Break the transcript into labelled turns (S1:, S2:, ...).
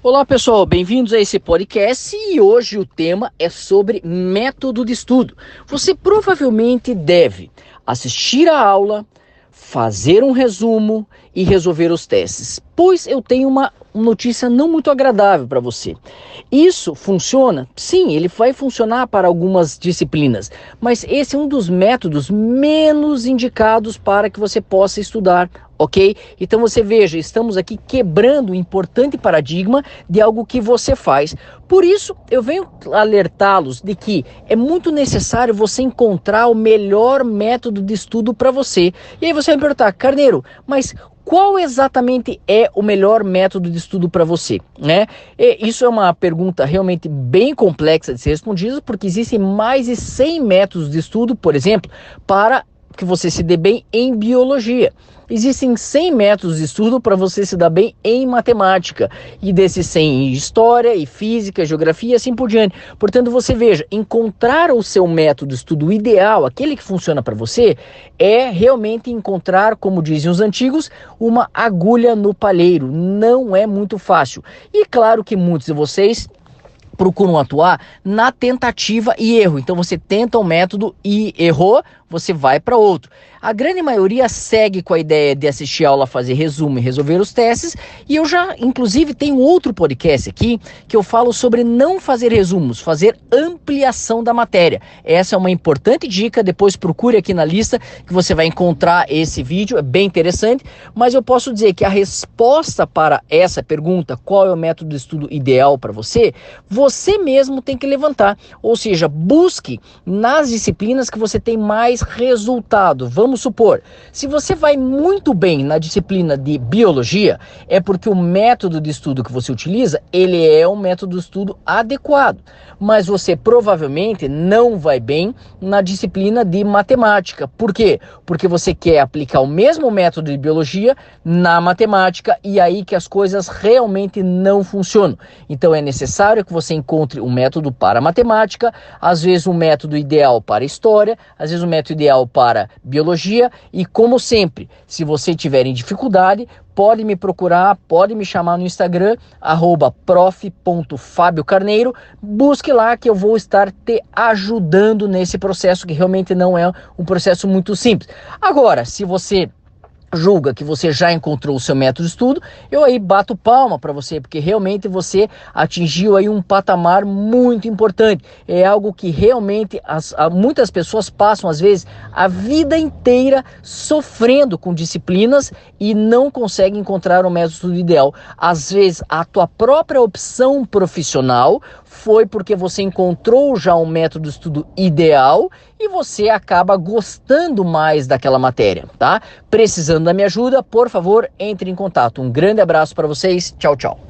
S1: Olá pessoal, bem-vindos a esse podcast e hoje o tema é sobre método de estudo. Você provavelmente deve assistir a aula, fazer um resumo e resolver os testes, pois eu tenho uma notícia não muito agradável para você. Isso funciona? Sim, ele vai funcionar para algumas disciplinas, mas esse é um dos métodos menos indicados para que você possa estudar ok? Então você veja, estamos aqui quebrando o importante paradigma de algo que você faz. Por isso, eu venho alertá-los de que é muito necessário você encontrar o melhor método de estudo para você. E aí você vai me perguntar, Carneiro, mas qual exatamente é o melhor método de estudo para você? Né? E isso é uma pergunta realmente bem complexa de ser respondida, porque existem mais de 100 métodos de estudo, por exemplo, para que você se dê bem em biologia. Existem 100 métodos de estudo para você se dar bem em matemática, e desses 100 em história, e física, geografia e assim por diante. Portanto, você veja, encontrar o seu método de estudo ideal, aquele que funciona para você, é realmente encontrar, como dizem os antigos, uma agulha no palheiro. Não é muito fácil. E claro que muitos de vocês procuram atuar na tentativa e erro. Então você tenta um método e errou, você vai para outro. A grande maioria segue com a ideia de assistir a aula, fazer resumo e resolver os testes. E eu já, inclusive, tenho outro podcast aqui que eu falo sobre não fazer resumos, fazer ampliação da matéria. Essa é uma importante dica. Depois procure aqui na lista que você vai encontrar esse vídeo. É bem interessante. Mas eu posso dizer que a resposta para essa pergunta, qual é o método de estudo ideal para você, você mesmo tem que levantar. Ou seja, busque nas disciplinas que você tem mais mais resultado. Vamos supor, se você vai muito bem na disciplina de biologia, é porque o método de estudo que você utiliza, ele é um método de estudo adequado. Mas você provavelmente não vai bem na disciplina de matemática. Por quê? Porque você quer aplicar o mesmo método de biologia na matemática e aí que as coisas realmente não funcionam. Então é necessário que você encontre um método para matemática, às vezes um método ideal para história, às vezes um método ideal para biologia e como sempre, se você tiver em dificuldade, pode me procurar, pode me chamar no Instagram, prof.fabiocarneiro, busque lá que eu vou estar te ajudando nesse processo que realmente não é um processo muito simples. Agora, se você julga que você já encontrou o seu método de estudo, eu aí bato palma para você, porque realmente você atingiu aí um patamar muito importante. É algo que realmente as, muitas pessoas passam às vezes a vida inteira sofrendo com disciplinas e não conseguem encontrar o método de estudo ideal. Às vezes a tua própria opção profissional foi porque você encontrou já um método de estudo ideal e você acaba gostando mais daquela matéria, tá? Precisando da minha ajuda, por favor, entre em contato. Um grande abraço para vocês. Tchau, tchau.